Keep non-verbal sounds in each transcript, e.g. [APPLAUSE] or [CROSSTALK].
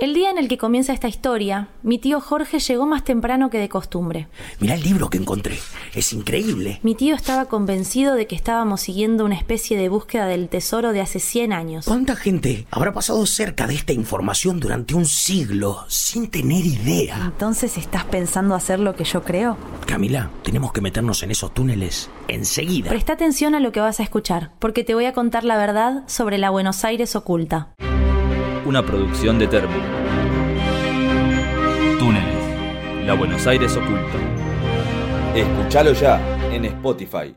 El día en el que comienza esta historia, mi tío Jorge llegó más temprano que de costumbre. Mira el libro que encontré. Es increíble. Mi tío estaba convencido de que estábamos siguiendo una especie de búsqueda del tesoro de hace 100 años. ¿Cuánta gente habrá pasado cerca de esta información durante un siglo sin tener idea? Entonces, ¿estás pensando hacer lo que yo creo? Camila, tenemos que meternos en esos túneles enseguida. Presta atención a lo que vas a escuchar, porque te voy a contar la verdad sobre la Buenos Aires oculta una producción de Termo. Túneles, la Buenos Aires oculta. Escúchalo ya en Spotify.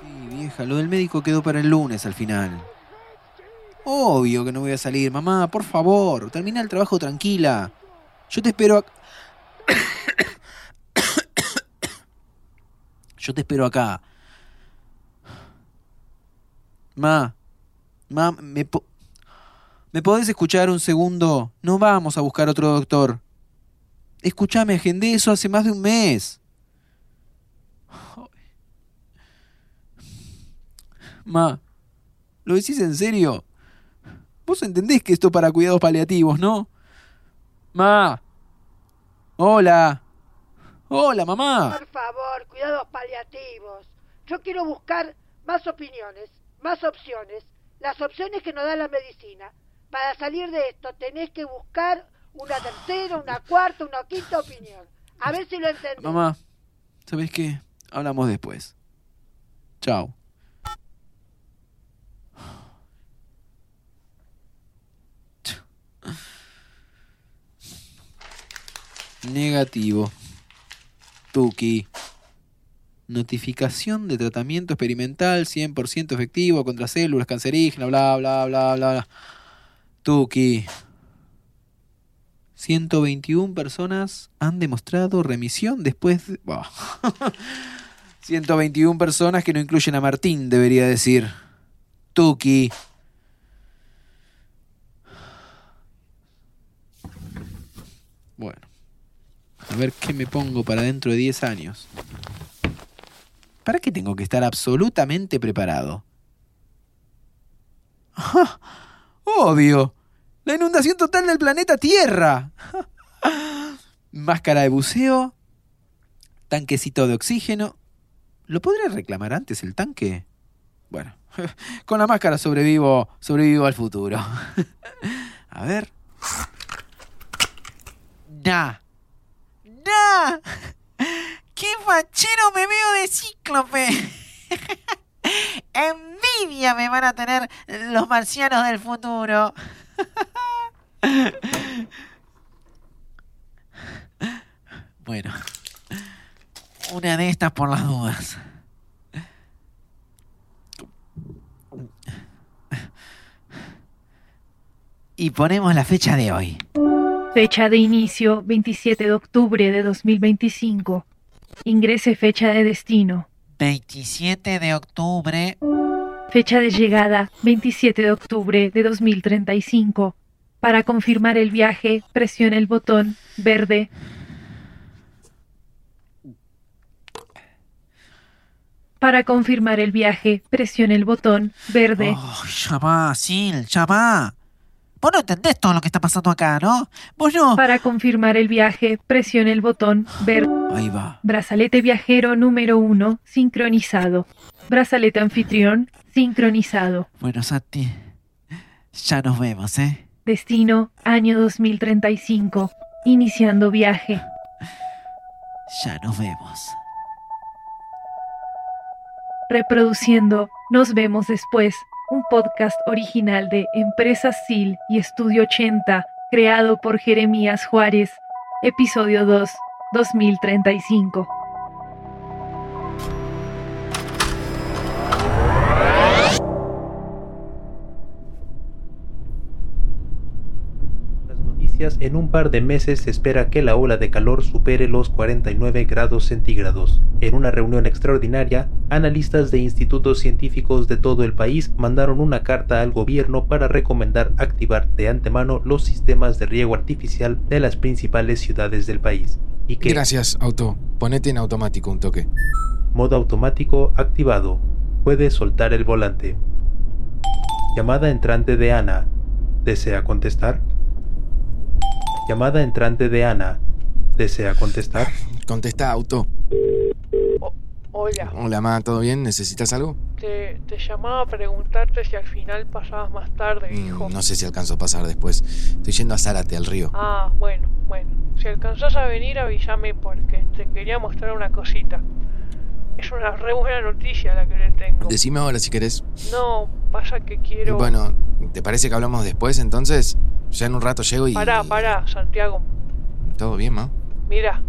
Sí, vieja, lo del médico quedó para el lunes al final. Obvio que no voy a salir, mamá, por favor, termina el trabajo tranquila. Yo te espero acá. [COUGHS] Yo te espero acá. Ma, ma, ¿me, ¿me podés escuchar un segundo? No vamos a buscar otro doctor. Escúchame, agendé eso hace más de un mes. Ma, ¿lo decís en serio? Vos entendés que esto para cuidados paliativos, ¿no? Ma. Hola. Hola, mamá. Por favor, cuidados paliativos. Yo quiero buscar más opiniones, más opciones. Las opciones que nos da la medicina. Para salir de esto tenés que buscar una tercera, una cuarta, una quinta opinión. A ver si lo entendés. Mamá, ¿sabés qué? Hablamos después. Chao. Negativo. Tuki. Notificación de tratamiento experimental 100% efectivo contra células cancerígenas, bla, bla, bla, bla. Tuki. 121 personas han demostrado remisión después de... 121 [LAUGHS] personas que no incluyen a Martín, debería decir. Tuki. Bueno. A ver qué me pongo para dentro de 10 años. ¿Para qué tengo que estar absolutamente preparado? [LAUGHS] Obvio. La inundación total del planeta Tierra. [LAUGHS] Máscara de buceo. Tanquecito de oxígeno. ¿Lo podré reclamar antes el tanque? Bueno, [LAUGHS] con la máscara sobrevivo, sobrevivo al futuro. A ver. Nah. ¡Nah! [LAUGHS] ¡Qué fachero me veo de cíclope! [LAUGHS] Envidia me van a tener los marcianos del futuro. [LAUGHS] Bueno, una de estas por las dudas. Y ponemos la fecha de hoy. Fecha de inicio 27 de octubre de 2025. Ingrese fecha de destino. 27 de octubre. Fecha de llegada 27 de octubre de 2035. Para confirmar el viaje, presione el botón verde. Para confirmar el viaje, presione el botón verde. Oh, ya va, Sil, ya va. Vos no entendés todo lo que está pasando acá, ¿no? Vos no. Para confirmar el viaje, presione el botón Ver. Ahí va. Brazalete viajero número 1, sincronizado. Brazalete anfitrión, sincronizado. Bueno, Santi, ya nos vemos, ¿eh? Destino, año 2035. Iniciando viaje. Ya nos vemos. Reproduciendo Nos vemos después, un podcast original de Empresas SIL y Estudio 80, creado por Jeremías Juárez. Episodio 2, 2035. En un par de meses se espera que la ola de calor supere los 49 grados centígrados. En una reunión extraordinaria, analistas de institutos científicos de todo el país mandaron una carta al gobierno para recomendar activar de antemano los sistemas de riego artificial de las principales ciudades del país. Y que Gracias, auto. Ponete en automático un toque. modo automático activado. Puede soltar el volante. Llamada entrante de Ana. ¿Desea contestar? Llamada entrante de Ana. ¿Desea contestar? [LAUGHS] Contesta, auto. Hola, Hola, ma, ¿todo bien? ¿Necesitas algo? te, te llamaba a preguntarte si al final pasabas más tarde, Mm, hijo. no sé si alcanzo a pasar después. Estoy yendo a Zárate, al río. Ah, bueno, bueno. Si alcanzás a venir, avísame porque te quería mostrar una cosita. Es una re buena noticia la que le tengo. Decime ahora si querés. No, pasa que quiero... Bueno, ¿te parece que hablamos después entonces? Ya en un rato llego y... Pará, pará, Santiago. ¿Todo bien, ma? Mira,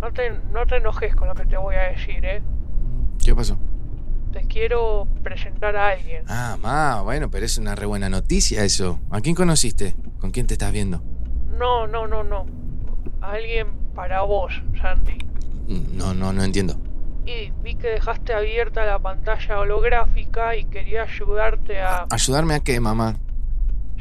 no te, no te enojes con lo que te voy a decir, ¿eh? ¿Qué pasó? Te quiero presentar a alguien. Ah, ma, bueno, pero es una re buena noticia eso. ¿A quién conociste? ¿Con quién te estás viendo? No, no, no, no. Alguien para vos, Santi. Mm, No, no, no entiendo. Y vi que dejaste abierta la pantalla holográfica y quería ayudarte a... ¿Ayudarme a qué, mamá?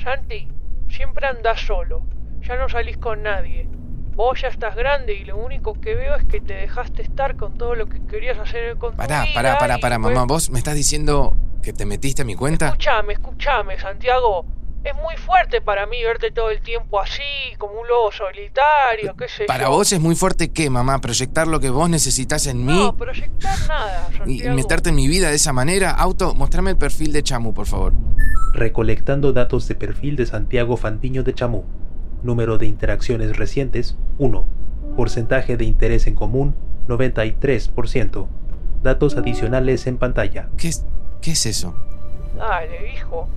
Santi, siempre andás solo. Ya no salís con nadie. Vos ya estás grande y lo único que veo es que te dejaste estar con todo lo que querías hacer con tu Pará, vida pará, pará, pará, mamá. ¿Vos me estás diciendo que te metiste a mi cuenta? Escúchame, escúchame, Santiago. Es muy fuerte para mí verte todo el tiempo así, como un lobo solitario, qué sé Para yo. vos es muy fuerte qué, mamá, proyectar lo que vos necesitas en mí No, proyectar nada, y meterte en mi vida de esa manera. Auto, mostrame el perfil de Chamu, por favor. Recolectando datos de perfil de Santiago Fandiño de Chamú. Número de interacciones recientes 1. Porcentaje de interés en común 93%. Datos adicionales en pantalla. ¿Qué es, qué es eso? Dale, hijo.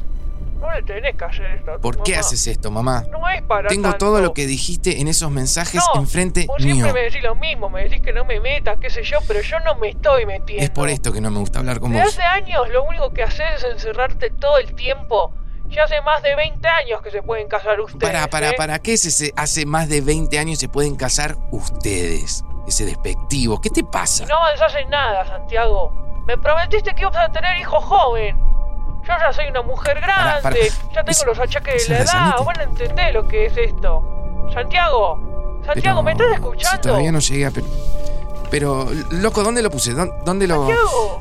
No le tenés que hacer esto ¿Por qué haces esto, mamá? No es para Tengo tanto. todo lo que dijiste en esos mensajes No, enfrente Vos mío. siempre me decís lo mismo, me decís que no me meta, qué sé yo, pero yo no me estoy metiendo. Es por esto que no me gusta hablar con Desde vos. hace años lo único que haces es encerrarte todo el tiempo. Ya hace más de 20 años que se pueden casar ustedes. Para, para, ¿eh? para, ¿qué es ese? Hace más de 20 años se pueden casar ustedes. Ese despectivo. ¿Qué te pasa? No avanzás en nada, Santiago. Me prometiste que ibas a tener hijos joven. Yo ya soy una mujer grande, para. ya tengo Es- los achaques es de la edad. Vos no entendés lo que es esto. Santiago, Santiago, Pero ¿me estás Si escuchando? todavía no llegué a... Pero, pero, loco, ¿dónde lo puse? ¿Dó- ¿Dónde lo...? Santiago,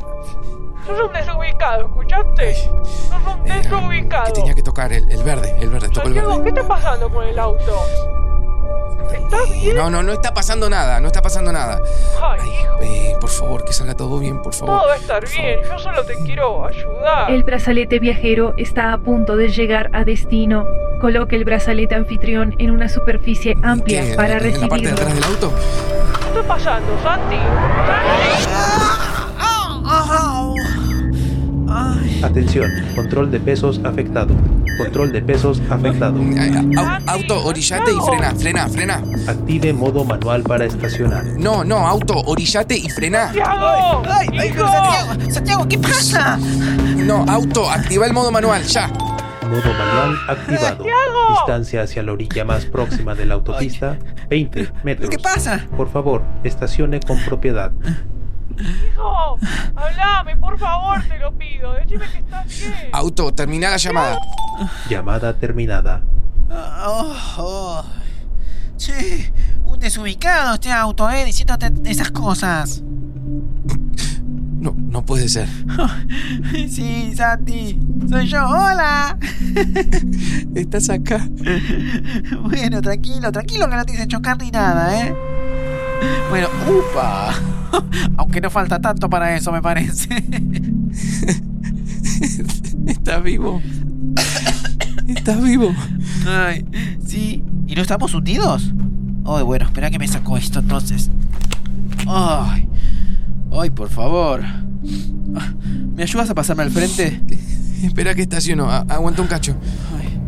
sos un desubicado, ¿escuchaste? Sos un Eh, desubicado. ¿Qué tenía que tocar? El, el verde, el verde, tocó el Santiago, ¿qué verde. está pasando con el auto? ¿Estás bien? No, no, no está pasando nada, no está pasando nada. Ay, hijo, Eh, por favor, que salga todo bien, por favor. todo va a estar bien. Yo solo te quiero ayudar. El brazalete viajero está a punto de llegar a destino. Coloque el brazalete anfitrión en una superficie amplia ¿Qué? para ¿En la parte de recibirlo. atrás del auto? ¿Qué está pasando, Santi? Santi. Atención, control de pesos afectado. Control de pesos afectado. Au- auto, orillate y frena, frena, frena. Active modo manual para estacionar. No, no, auto, orillate y frena. ¡Santiago! ¡Hijo! Santiago, Santiago, ¿qué pasa? No, auto, activa el modo manual, ya. Modo manual activado. Distancia hacia la orilla más próxima de la autopista, 20 metros. ¿Qué pasa? Por favor, estacione con propiedad. Hijo, hablame, por favor, te lo pido. Decime que estás bien. Auto, termina la llamada. Llamada terminada. Oh, oh. Che, un desubicado este auto, ¿eh? Diciéndote esas cosas. No, no puede ser. [LAUGHS] Sí, Santi, soy yo, hola. [LAUGHS] Estás acá. Bueno, tranquilo, tranquilo que no te hice chocar ni nada, ¿eh? Bueno, upa. [LAUGHS] Aunque no falta tanto para eso, me parece. [LAUGHS] Estás vivo. Estás vivo. Ay, sí. ¿Y no estamos hundidos? Ay, bueno, espera que me saco esto entonces. Ay. Ay, por favor. ¿Me ayudas a pasarme al frente? Espera que estaciono. A- aguanta un cacho. Ay,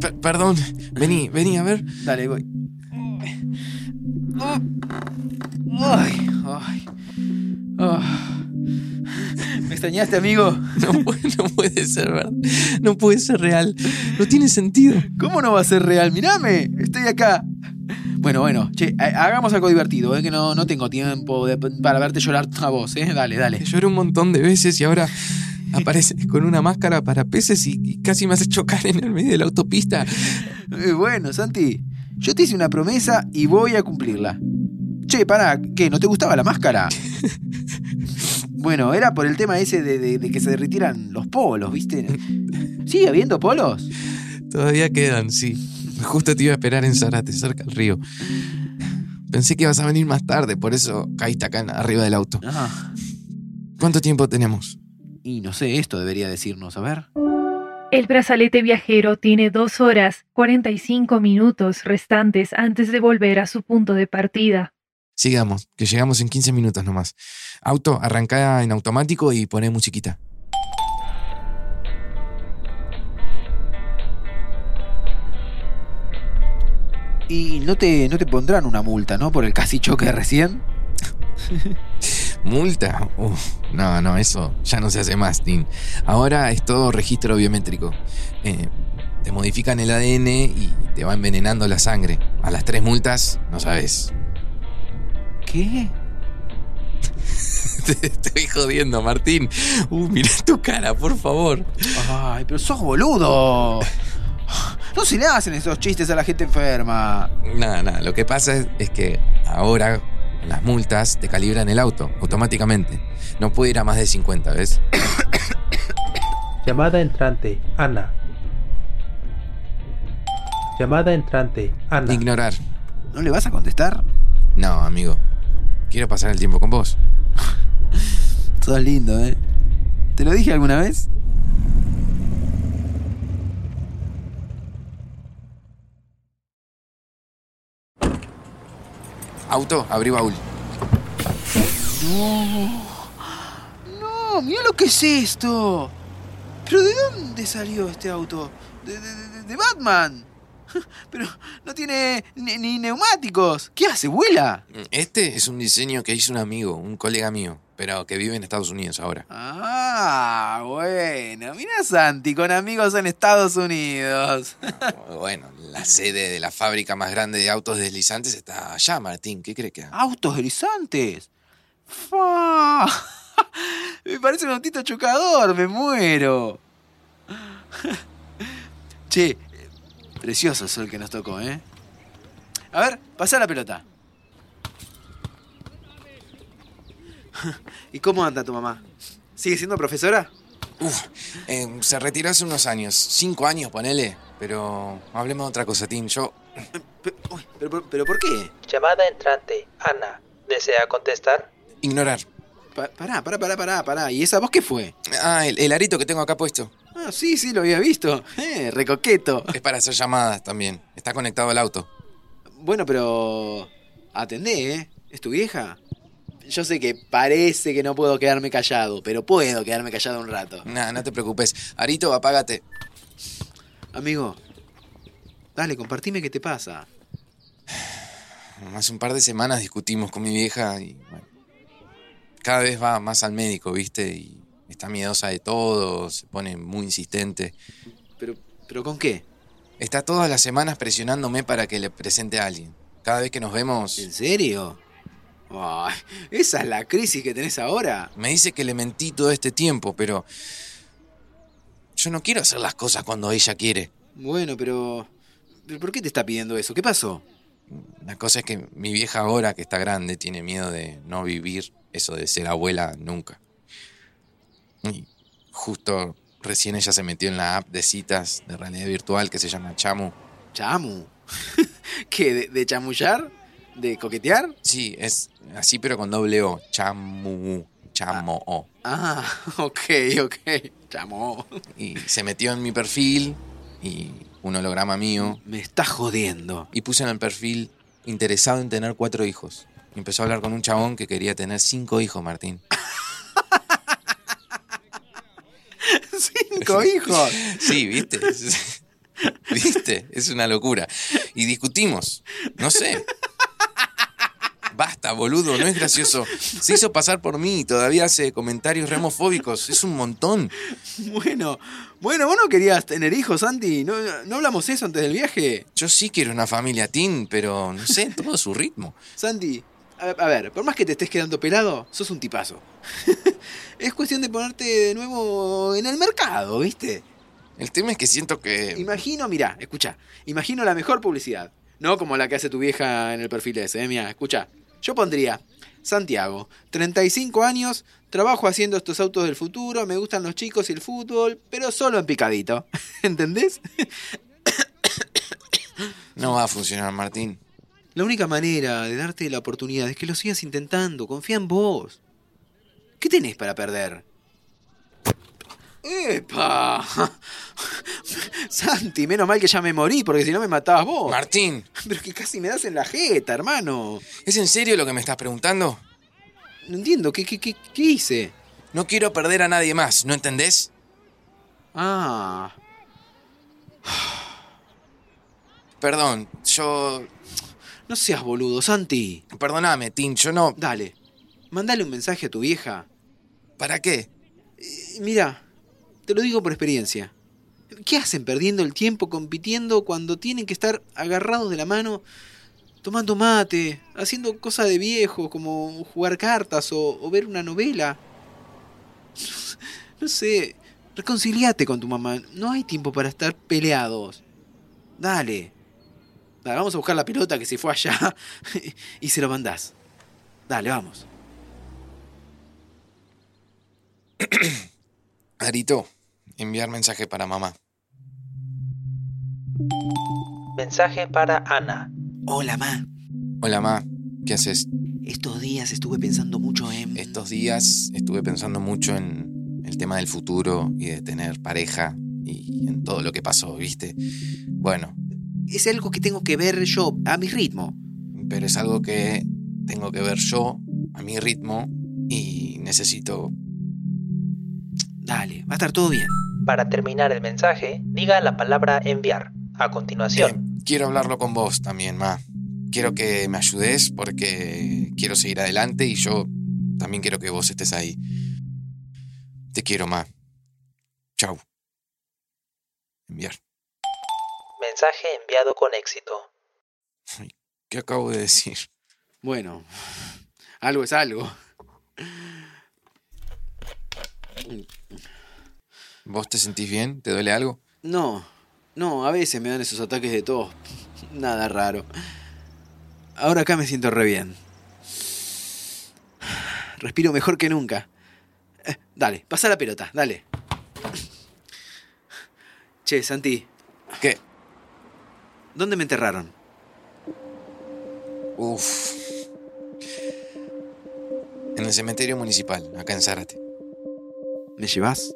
P- perdón. Vení, vení, a ver. dale, voy. Ay, ay. Ah. ¿Me extrañaste, amigo? No, [LAUGHS] pu- no puede ser, ¿verdad? No puede ser real. No tiene sentido. ¿Cómo no va a ser real? Mirame, estoy acá. Bueno, bueno, che, ha- hagamos algo divertido, ¿eh? que no, no tengo tiempo de- para verte llorar a vos, ¿eh? Dale, dale. Lloré un montón de veces y ahora apareces con una máscara para peces y, y casi me haces chocar en el medio de la autopista. Eh, bueno, Santi, yo te hice una promesa y voy a cumplirla. Che, pará, ¿qué? ¿No te gustaba la máscara? [LAUGHS] bueno, era por el tema ese de, de- de que se derritieran los polos, ¿viste? ¿Sigue habiendo polos? Todavía quedan, sí. Justo te iba a esperar en Zárate, cerca del río. Pensé que ibas a venir más tarde, por eso caíste acá arriba del auto. Ah, ¿Cuánto tiempo tenemos? y no sé, esto debería decirnos, a ver. El brazalete viajero tiene 2 horas 45 minutos restantes antes de volver a su punto de partida. Sigamos, que llegamos en 15 minutos nomás. Auto, arrancá en automático y poné musiquita. Y no te, no te pondrán una multa, ¿no? Por el casi choque recién. [LAUGHS] ¿Multa? Uf, no, no, eso ya no se hace más, Tim. Ahora es todo registro biométrico. Eh, te modifican el ADN y te va envenenando la sangre. A las tres multas, no sabes. ¿Qué? [LAUGHS] Te estoy jodiendo, Martín. Uh, mira tu cara, por favor. Ay, pero sos boludo. No se le hacen esos chistes a la gente enferma. Nada, nada. Lo que pasa es, es que ahora las multas te calibran el auto automáticamente. No puede ir a más de 50, ¿ves? Llamada entrante, Ana. Llamada entrante, Ana. Ignorar. ¿No le vas a contestar? No, amigo. Quiero pasar el tiempo con vos. [LAUGHS] Sos lindo, ¿eh? ¿Te lo dije alguna vez? Auto, abrí baúl. No. No, mira lo que es esto. ¿Pero de dónde salió este auto? De, de- de- de Batman. [LAUGHS] Pero no tiene ni, ni neumáticos. ¿Qué hace? ¿Vuela? Este es un diseño que hizo un amigo, un colega mío, pero que vive en Estados Unidos ahora. Ah, bueno. Mira Santi con amigos en Estados Unidos. [LAUGHS] Bueno, la sede de la fábrica más grande de autos deslizantes está allá, Martín. ¿Qué crees que haga? Autos deslizantes. ¡Fa! [LAUGHS] Me parece un autito chocador, me muero. Che, precioso el sol que nos tocó, ¿eh? A ver, pasa la pelota. [LAUGHS] ¿Y cómo anda tu mamá? ¿Sigue siendo profesora? Uf, eh, se retiró hace unos años, cinco años, ponele. Pero hablemos de otra cosa, Tim. Yo uy, pero, pero- pero ¿por qué? Llamada entrante, Ana. ¿Desea contestar? ignorar. Pa- pará, pará, pará, pará, pará. ¿Y esa voz qué fue? Ah, el, el arito que tengo acá puesto. Ah, sí, sí, lo había visto. Eh, recoqueto. Es para hacer llamadas también. Está conectado al auto. Bueno, pero... Atendé, ¿eh? ¿Es tu vieja? Yo sé que parece que no puedo quedarme callado, pero puedo quedarme callado un rato. Nah, no te preocupes. Arito, apágate. Amigo, dale, compartime qué te pasa. Hace un par de semanas discutimos con mi vieja y bueno, cada vez va más al médico, ¿viste? Y está miedosa de todo, se pone muy insistente. ¿Pero, pero con qué? Está todas las semanas presionándome para que le presente a alguien. Cada vez que nos vemos, ¿En serio? ¿Esa es la crisis que tenés ahora? me dice que le mentí todo este tiempo, pero yo no quiero hacer las cosas cuando ella quiere. Bueno, pero... ¿pero ¿Por qué te está pidiendo eso? ¿Qué pasó? La cosa es que mi vieja ahora, que está grande, tiene miedo de no vivir eso de ser abuela nunca. Y justo recién ella se metió en la app de citas de realidad virtual que se llama Chamu. ¿Chamu? [LAUGHS] ¿Qué? ¿De, de chamullar? ¿De coquetear? Sí, es así pero con doble O. Chamu. Chamo. O. Ah, [LAUGHS] ok, ok. Chamo. Y se metió en mi perfil y un holograma mío. Me está jodiendo. Y puse en el perfil interesado en tener cuatro hijos. Y empezó a hablar con un chabón que quería tener cinco hijos, Martín. [LAUGHS] ¿Cinco hijos? Sí, ¿viste? [LAUGHS] ¿Viste? Es una locura. Y discutimos. No sé. Basta, boludo, no es gracioso. Se hizo pasar por mí y todavía hace comentarios remofóbicos. Es un montón. Bueno, bueno, vos no querías tener hijos, Santi. ¿No, no hablamos eso antes del viaje? Yo sí quiero una familia teen, pero no sé, todo a su ritmo. Santi, a, a ver, por más que te estés quedando pelado, sos un tipazo. [LAUGHS] es cuestión de ponerte de nuevo en el mercado, ¿viste? El tema es que siento que. Imagino, mira, escucha, imagino la mejor publicidad. No como la que hace tu vieja en el perfil ese, ¿eh? Mira, escucha. Yo pondría Santiago, 35 años, trabajo haciendo estos autos del futuro, me gustan los chicos y el fútbol, pero solo en picadito. [LAUGHS] ¿Entendés? No va a funcionar, Martín. La única manera de darte la oportunidad es que lo sigas intentando. Confía en vos. ¿Qué tenés para perder? ¡Epa! [LAUGHS] Santi, menos mal que ya me morí, porque si no me matabas vos. Martín. Pero que casi me das en la jeta, hermano. ¿Es en serio lo que me estás preguntando? No entiendo, ¿qué, qué, qué, qué hice? No quiero perder a nadie más, ¿no entendés? Ah. Perdón, yo... No seas boludo, Santi. Perdóname, Tin, yo no... Dale. Mándale un mensaje a tu vieja. ¿Para qué? Eh, mira, te lo digo por experiencia. ¿Qué hacen perdiendo el tiempo compitiendo cuando tienen que estar agarrados de la mano, tomando mate, haciendo cosas de viejo como jugar cartas o, o ver una novela? No sé, reconciliate con tu mamá. No hay tiempo para estar peleados. Dale. Dale, vamos a buscar la pelota que se fue allá [LAUGHS] y se lo mandás. Dale, vamos. [CLEARS THROAT] Arito, enviar mensaje para mamá. Mensaje para Ana. Hola, ma. Hola, ma. ¿Qué haces? Estos días estuve pensando mucho en... Estos días estuve pensando mucho en el tema del futuro y de tener pareja y en todo lo que pasó, ¿viste? Bueno, Es algo que tengo que ver yo a mi ritmo. pero es algo que tengo que ver yo a mi ritmo y necesito... Dale, va a estar todo bien. Para terminar el mensaje, diga la palabra enviar. A continuación, Eh, quiero hablarlo con vos también, ma. Quiero que me ayudes porque quiero seguir adelante y yo también quiero que vos estés ahí. Te quiero, ma. Chau. Enviar. Mensaje enviado con éxito. ¿Qué acabo de decir? Bueno, algo es algo. ¿Vos te sentís bien? ¿Te duele algo? No, no, a veces me dan esos ataques de tos. Nada raro. Ahora acá me siento re bien. Respiro mejor que nunca. Eh, dale, pasa la pelota, dale. Che, Santi, ¿Qué? ¿Dónde me enterraron? Uf. En el cementerio municipal, acá en Zárate. ¿Me llevas?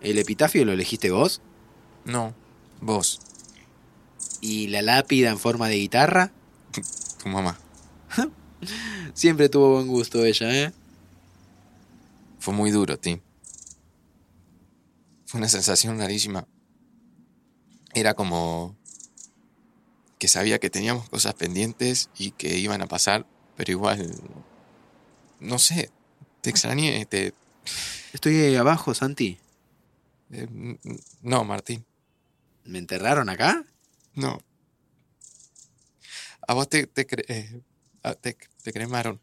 ¿El epitafio lo elegiste vos? No, vos, ¿Y la lápida en forma de guitarra? tu mamá. Siempre tuvo buen gusto ella, ¿eh? Fue muy duro, Tim. Fue una sensación rarísima. Era como que sabía que teníamos cosas pendientes y que iban a pasar, pero igual, no sé, te extrañé, te... Estoy abajo, Santi. eh, no, Martín, ¿Me enterraron acá? no. A vos te, te, cre- eh, a- te, te cremaron.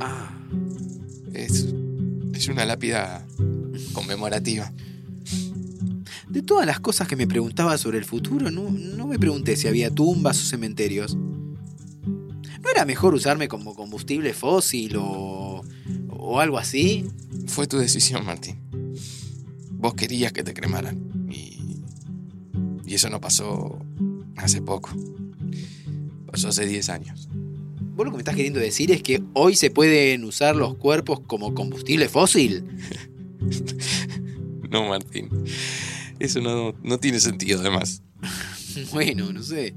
Ah, Es, Es una lápida conmemorativa. De todas las cosas que me preguntaba sobre el futuro, no, no me pregunté si había tumbas o cementerios. ¿No era mejor usarme como combustible fósil o, o algo así? Fue tu decisión, Martín. Vos querías que te cremaran. Y, y eso no pasó hace poco. Pasó hace 10 años. ¿Vos lo que me estás queriendo decir es que hoy se pueden usar los cuerpos como combustible fósil? [LAUGHS] No, Martín. Eso no, no tiene sentido, además. [LAUGHS] bueno, no sé.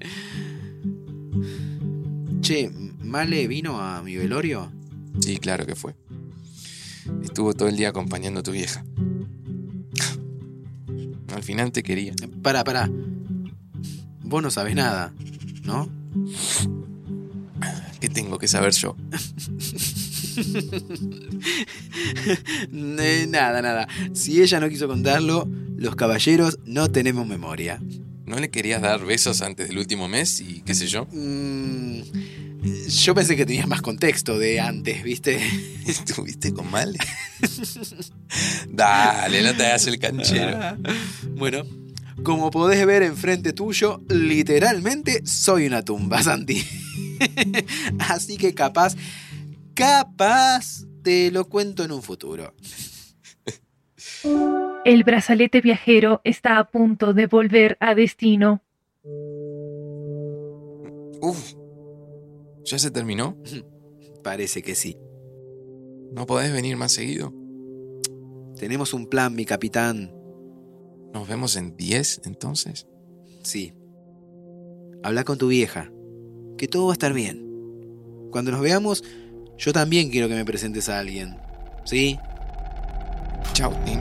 Che, ¿Male vino a mi velorio? Sí, claro que fue. Estuvo todo el día acompañando a tu vieja. Al final te quería. Pará, pará. Vos no sabes nada, ¿no? ¿Qué tengo que saber yo? [LAUGHS] Eh, nada, nada. Si ella no quiso contarlo, los caballeros no tenemos memoria. ¿No le querías dar besos antes del último mes y qué sé yo? Mm, yo pensé que tenías más contexto de antes, ¿viste? [LAUGHS] ¿Estuviste con Male? [LAUGHS] Dale, no te hagas el canchero. bueno, como podés ver enfrente tuyo, literalmente soy una tumba, [LAUGHS] Santi. Así que capaz, capaz te lo cuento en un futuro. El brazalete viajero está a punto de volver a destino. Uf, ¿ya se terminó? [LAUGHS] Parece que sí. ¿No podés venir más seguido? Tenemos un plan, mi capitán. ¿Nos vemos en 10 entonces? Sí. Habla con tu vieja, que todo va a estar bien. Cuando nos veamos, yo también quiero que me presentes a alguien. ¿Sí? Chao, Tim.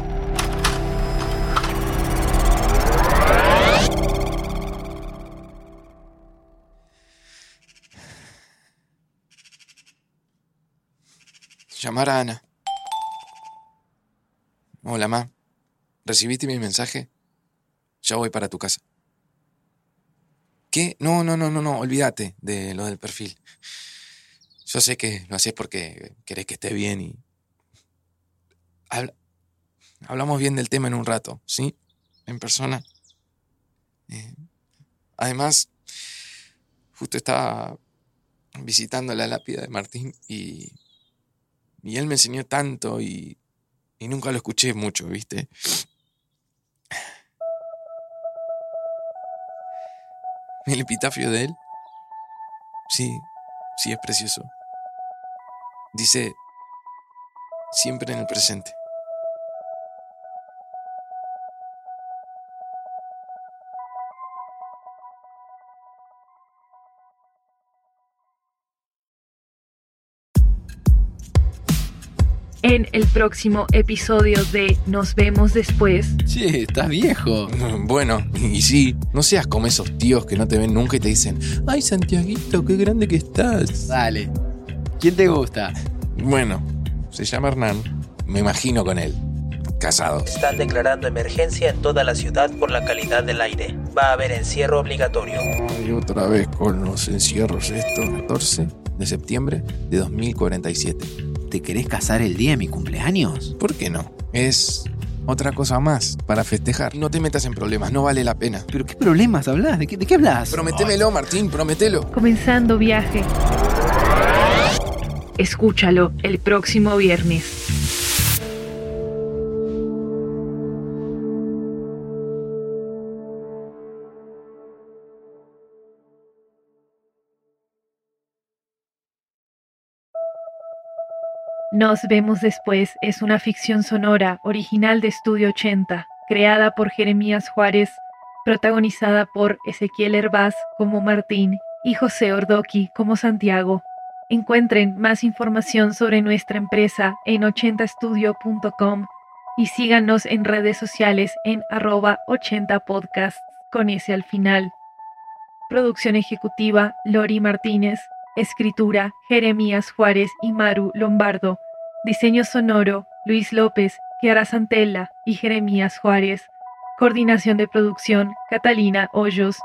Llamar a Ana. Hola, ma. ¿Recibiste mi mensaje? Ya voy para tu casa. ¿Qué? No, no, no, no, no, olvídate de lo del perfil. Yo sé que lo haces porque querés que esté bien y... Habla- Hablamos bien del tema en un rato, ¿sí? En persona. Eh, además, justo estaba visitando la lápida de Martín y... Y él me enseñó tanto y... Y nunca lo escuché mucho, ¿viste? El epitafio de él. Sí, sí es precioso. Dice, siempre en el presente. En el próximo episodio de Nos vemos después. Che, estás viejo. Bueno, y sí, no seas como esos tíos que no te ven nunca y te dicen, ay Santiaguito, qué grande que estás. Dale. ¿Quién te gusta? Bueno, se llama Hernán, me imagino con él. Casados. Están declarando emergencia en toda la ciudad por la calidad del aire. Va a haber encierro obligatorio. Y otra vez con los encierros estos, 14 de septiembre de 2047. ¿Te querés casar el día de mi cumpleaños? ¿Por qué no? Es otra cosa más para festejar. No te metas en problemas, no vale la pena. ¿Pero qué problemas hablas? ¿De qué, de qué hablas? Prométemelo, Martín, promételo. Comenzando viaje. Escúchalo el próximo viernes. Nos vemos después es una ficción sonora original de Estudio 80, creada por Jeremías Juárez, protagonizada por Ezequiel Herbaz como Martín y José Ordoqui como Santiago. Encuentren más información sobre nuestra empresa en 80estudio.com y síganos en redes sociales en arroba 80podcast con ese al final. Producción ejecutiva Lori Martínez. Escritura Jeremías Juárez y Maru Lombardo. Diseño sonoro Luis López, Kiara Santella y Jeremías Juárez. Coordinación de producción Catalina Hoyos.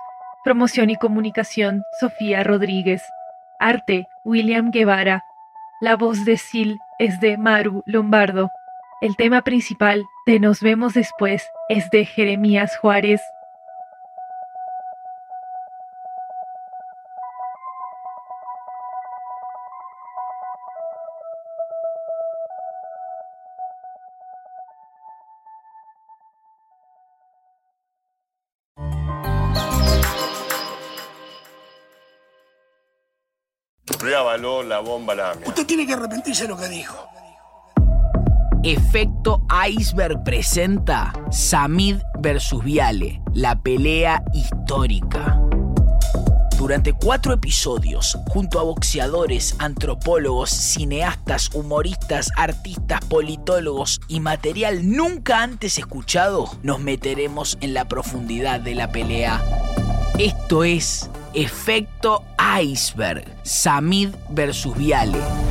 Promoción y comunicación Sofía Rodríguez. Arte William Guevara. La voz de Sil es de Maru Lombardo. El tema principal de Nos vemos después es de Jeremías Juárez. La bomba la Usted tiene que arrepentirse de lo que dijo. Efecto Iceberg presenta Samid vs Viale, la pelea histórica. Durante cuatro episodios, junto a boxeadores, antropólogos, cineastas, humoristas, artistas, politólogos y material nunca antes escuchado, nos meteremos en la profundidad de la pelea. Esto es Efecto Iceberg, Samid vs Viale.